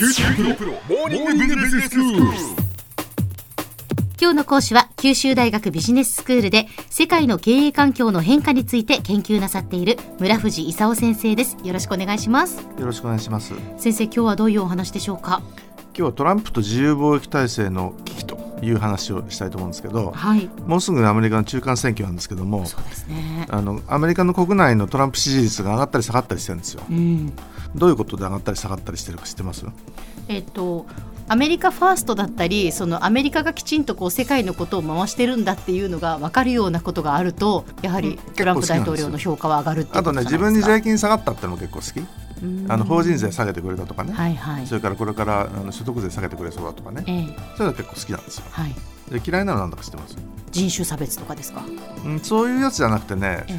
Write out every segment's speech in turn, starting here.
九州大学モーニングビジネススクール。今日の講師は九州大学ビジネススクールで世界の経営環境の変化について研究なさっている村藤勲先生ですよろしくお願いしますよろしくお願いします。先生今日はどういうお話でしょうか？今日はトランプと自由貿易体制の危いう話をしたいと思うんですけど、はいもうすぐアメリカの中間選挙なんですけども、そうですねあのアメリカの国内のトランプ支持率が上がったり下がったりしてるんですよ。うんどういうことで上がったり下がったりしてるか知ってます？えっとアメリカファーストだったりそのアメリカがきちんとこう世界のことを回してるんだっていうのが分かるようなことがあるとやはりトランプ大統領の評価は上がるあとね自分に税金下がったってのも結構好き。あの法人税下げてくれたとかね。はいはい。それからこれからあの所得税下げてくれそうだとかね。ええ。そういうのは結構好きなんですよ。はい。で嫌いなのなんだか知ってます？人種差別とかですか、うん、そういうやつじゃなくてねえ、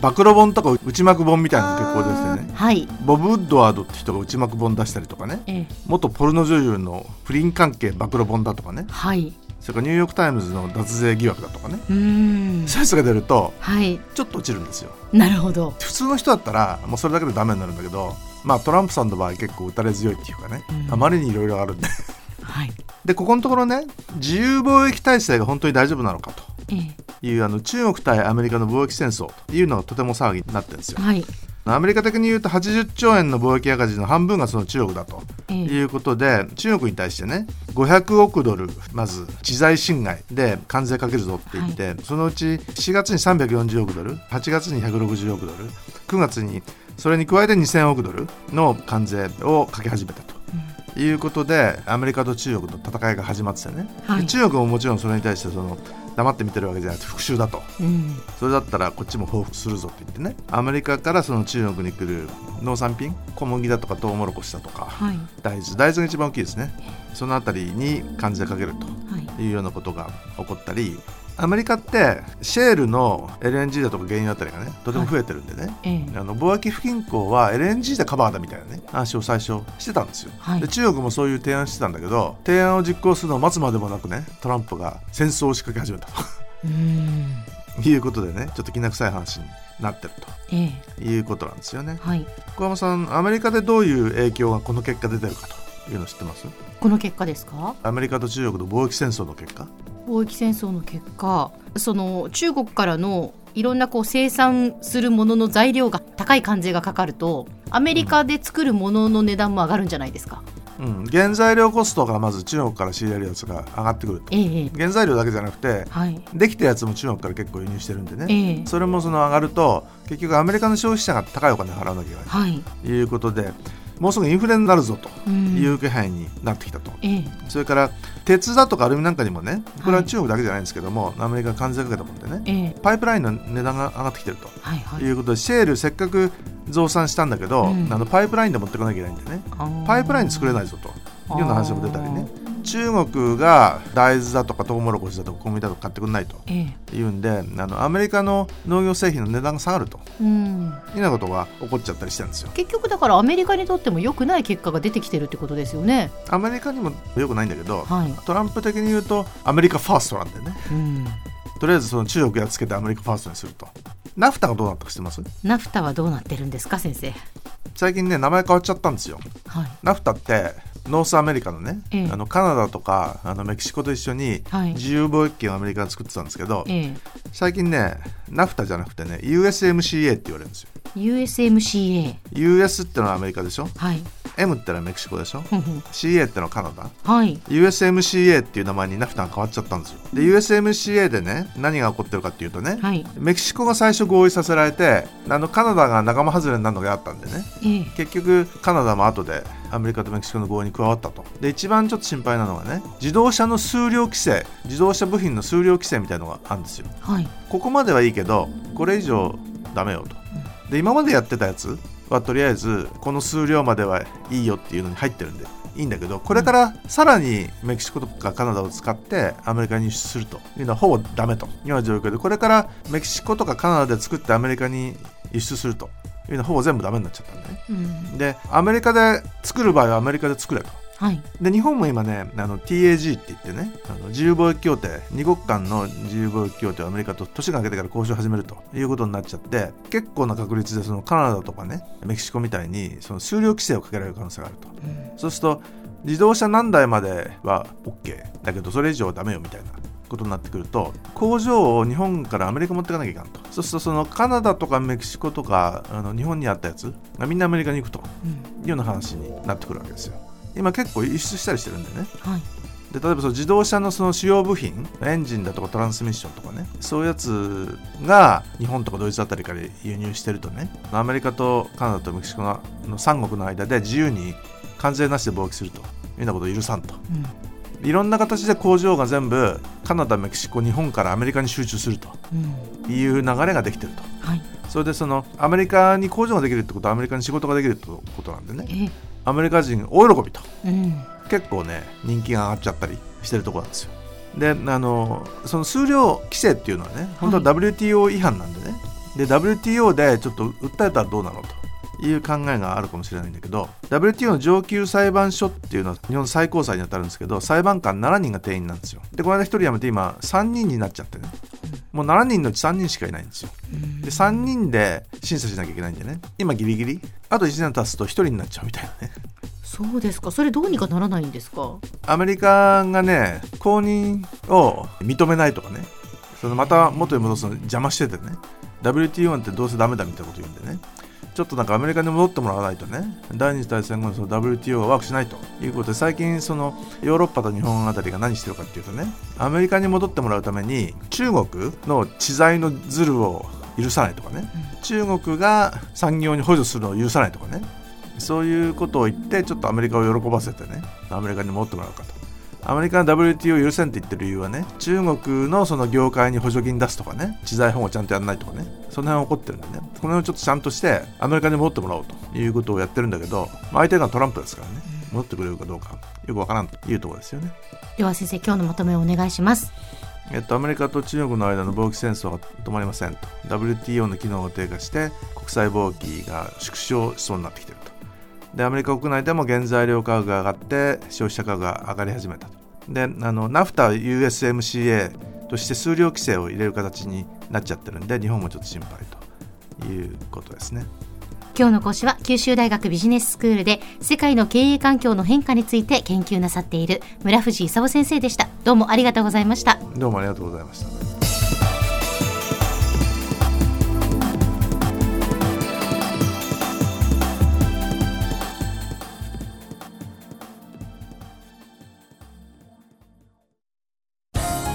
暴露本とか内幕本みたいなの結構ですよね。えはい。ボブ・ウッドワードって人が内幕本出したりとかね。ええ。元ポルノ女優の不倫関係暴露本だとかね。はいそれからニューヨーク・タイムズの脱税疑惑だとかね。そういうやつが出るとはい。ちょっと落ちるんですよ。なるほど。普通の人だったらもうそれだけでダメになるんだけどまあトランプさんの場合結構打たれ強いっていうかね、うん。あまりにいろいろあるんで。はい。でここのところね自由貿易体制が本当に大丈夫なのかと。ええ。いうあの中国対アメリカの貿易戦争というのがとても騒ぎになってるんですよ。はいアメリカ的に言うと80兆円の貿易赤字の半分がその中国だと。ええ。いうことで中国に対してね500億ドルまず知財侵害で関税かけるぞって言って、そのうち4月に340億ドル8月に160億ドル9月にそれに加えて2000億ドルの関税をかけ始めたと。いうことでアメリカと中国の戦いが始まってたよね、はい。で中国ももちろんそれに対してその黙って見てるわけじゃなくて復讐だと。うん。それだったらこっちも報復するぞって言ってね。アメリカからその中国に来る農産品小麦だとかトウモロコシだとかはい。大豆。大豆が一番大きいですね。そのあたりに関税かけるはい。というようなことが起こったりアメリカってシェールの LNG だとか原油あたりがねとても増えてるんでね、ええ。あの貿易不均衡は LNG でカバーだみたいなね。話を最初してたんですよ、はい。で中国もそういう提案してたんだけど提案を実行するのを待つまでもなくねトランプが戦争を仕掛け始めた。ということでねちょっときな臭い話になってるええ。ということなんですよね。はい。小山さんアメリカでどういう影響がこの結果出てるかというの知ってます？この結果ですか？アメリカと中国の貿易戦争の結果貿易戦争の結果その中国からのいろんなこう生産するものの材料が高い関税がかかるとアメリカで作るものの値段も上がるんじゃないですか、うん、原材料コストがまず中国から仕入れるやつが上がってくると。ええ。原材料だけじゃなくてはい。できたやつも中国から結構輸入してるんでね、ええ。それもその上がると結局アメリカの消費者が高いお金払わなきゃいけないはい。ということでもうすぐインフレになるぞとうん。いう気配になってきたと、ええ。それから鉄だとかアルミなんかにもねこれははい中国だけじゃないんですけども、アメリカが関税かけたもんでねええ。パイプラインの値段が上がってきてると。はいはい。いうことでシェールせっかく増産したんだけど、うん。あのパイプラインで持ってこなきゃいけないんでね。パイプライン作れないぞと。いうような話も出たりね中国が大豆だとかトウモロコシだとか小麦だとか買ってくれないと。ええ。いうんであのアメリカの農業製品の値段が下がると。うん。いうようなことが起こっちゃったりしてるんですよ。結局だからアメリカにとっても良くない結果が出てきてるってことですよね。アメリカにも良くないんだけど、はい。トランプ的に言うと America First なんでね。うん。とりあえずその中国やっつけて America First にすると。 NAFTA がどうなったか知ってます？ NAFTA はどうなってるんですか先生。最近ね名前変わっちゃったんですよ。はい。 NAFTA って North America のね、ええ。あのカナダとかあのメキシコと一緒にはい。自由貿易圏をアメリカが作ってたんですけど、ええ。最近ねナフタじゃなくてね USMCA って言われるんですよ。USMCA US ってのはアメリカでしょ？はい M ってのはメキシコでしょ？CA ってのはカナダ？はい。USMCA っていう名前にナフタが変わっちゃったんですよ。で USMCA でね何が起こってるかっていうとね、はい。メキシコが最初合意させられてあのカナダが仲間外れになるのがあったんでね。ええ。結局カナダも後でアメリカとメキシコの合意に加わったと。で一番ちょっと心配なのがね自動車の数量規制自動車部品の数量規制みたいなのがあるんですよ。はい。ここまではいいけどこれ以上ダメよと。で今までやってたやつはとりあえずこの数量まではいいよっていうのに入ってるんでいいんだけどこれからさらにメキシコとかカナダを使ってアメリカに輸出するというのはほぼダメというような状況で。これからメキシコとかカナダで作ってアメリカに輸出するというのはほぼ全部ダメになっちゃったんでね。うん。でアメリカで作る場合はアメリカで作れとはい。で日本も今ねあの TAG って言ってねあの自由貿易協定二国間の自由貿易協定をアメリカと年が明けてから交渉を始めるということになっちゃって結構な確率でそのカナダとかねメキシコみたいにその数量規制をかけられる可能性があると、そうすると自動車何台までは OK だけどそれ以上はダメよみたいなことになってくると工場を日本からアメリカ持っていかなきゃいかんと。そうするとそのカナダとかメキシコとかあの日本にあったやつがみんなアメリカに行くというような話になってくるわけですよ今結構輸出したりしてるんでね。はい。で例えばその自動車のその主要部品エンジンだとかトランスミッションとかね。そういうやつが日本とかドイツあたりから輸入してるとね。アメリカとカナダとメキシコのの3国の間で自由に関税なしで貿易すると。いうようなことを許さんと。うん。いろんな形で工場が全部カナダメキシコ日本からアメリカに集中すると。うん。いう流れができてると。はい。それでそのアメリカに工場ができるってことはアメリカに仕事ができるってことなんでね。えアメリカ人大喜びと。うん。結構ね人気が上がっちゃったりしてるところなんですよ。であのその数量規制っていうのはね本当は WTO 違反なんでね、で WTO でちょっと訴えたらどうなのという考えがあるかもしれないんだけど WTO の上級裁判所っていうのは日本最高裁に当たるんですけど裁判官7人が定員なんですよ。でこの間1人辞めて今3人になっちゃってねもう7人のうち3人しかいないんですよ。で3人で審査しなきゃいけないんでね。今ギリギリ。あと1年経つと1人になっちゃうみたいなね。そうですか。それどうにかならないんですか？アメリカがね公認を認めないとかね。そのまた元に戻すの邪魔しててね。WTO なんてどうせダメだみたいなこと言うんでねちょっとなんかアメリカに戻ってもらわないとね。第二次大戦後のその WTO がワークしないということで最近そのヨーロッパと日本あたりが何してるかっていうとねアメリカに戻ってもらうために中国の知財のズルを許さないとかね。中国が産業に補助するのを許さないとかね。そういうことを言ってちょっとアメリカを喜ばせてねアメリカに戻ってもらうかと。アメリカの WTO を許せんって言ってる理由はね中国のその業界に補助金出すとかね知財保護ちゃんとやらないとかねその辺起こってるんでね。この辺をちょっとちゃんとしてアメリカに戻ってもらおうということをやってるんだけど、まあ相手がトランプですからね戻ってくれるかどうかよくわからんというところですよね。では先生今日のまとめをお願いします。えっと、アメリカと中国の間の貿易戦争が止まりませんと。WTO の機能が低下して国際貿易が縮小しそうになってきている。とでアメリカ国内でも原材料価格が上がって消費者価格が上がり始めたと。であの NAFTA-USMCA として数量規制を入れる形になっちゃってるんで日本もちょっと心配ということですね。今日の講師は九州大学ビジネススクールで世界の経営環境の変化について研究なさっている村藤勲先生でした。どうもありがとうございました。どうもありがとうございました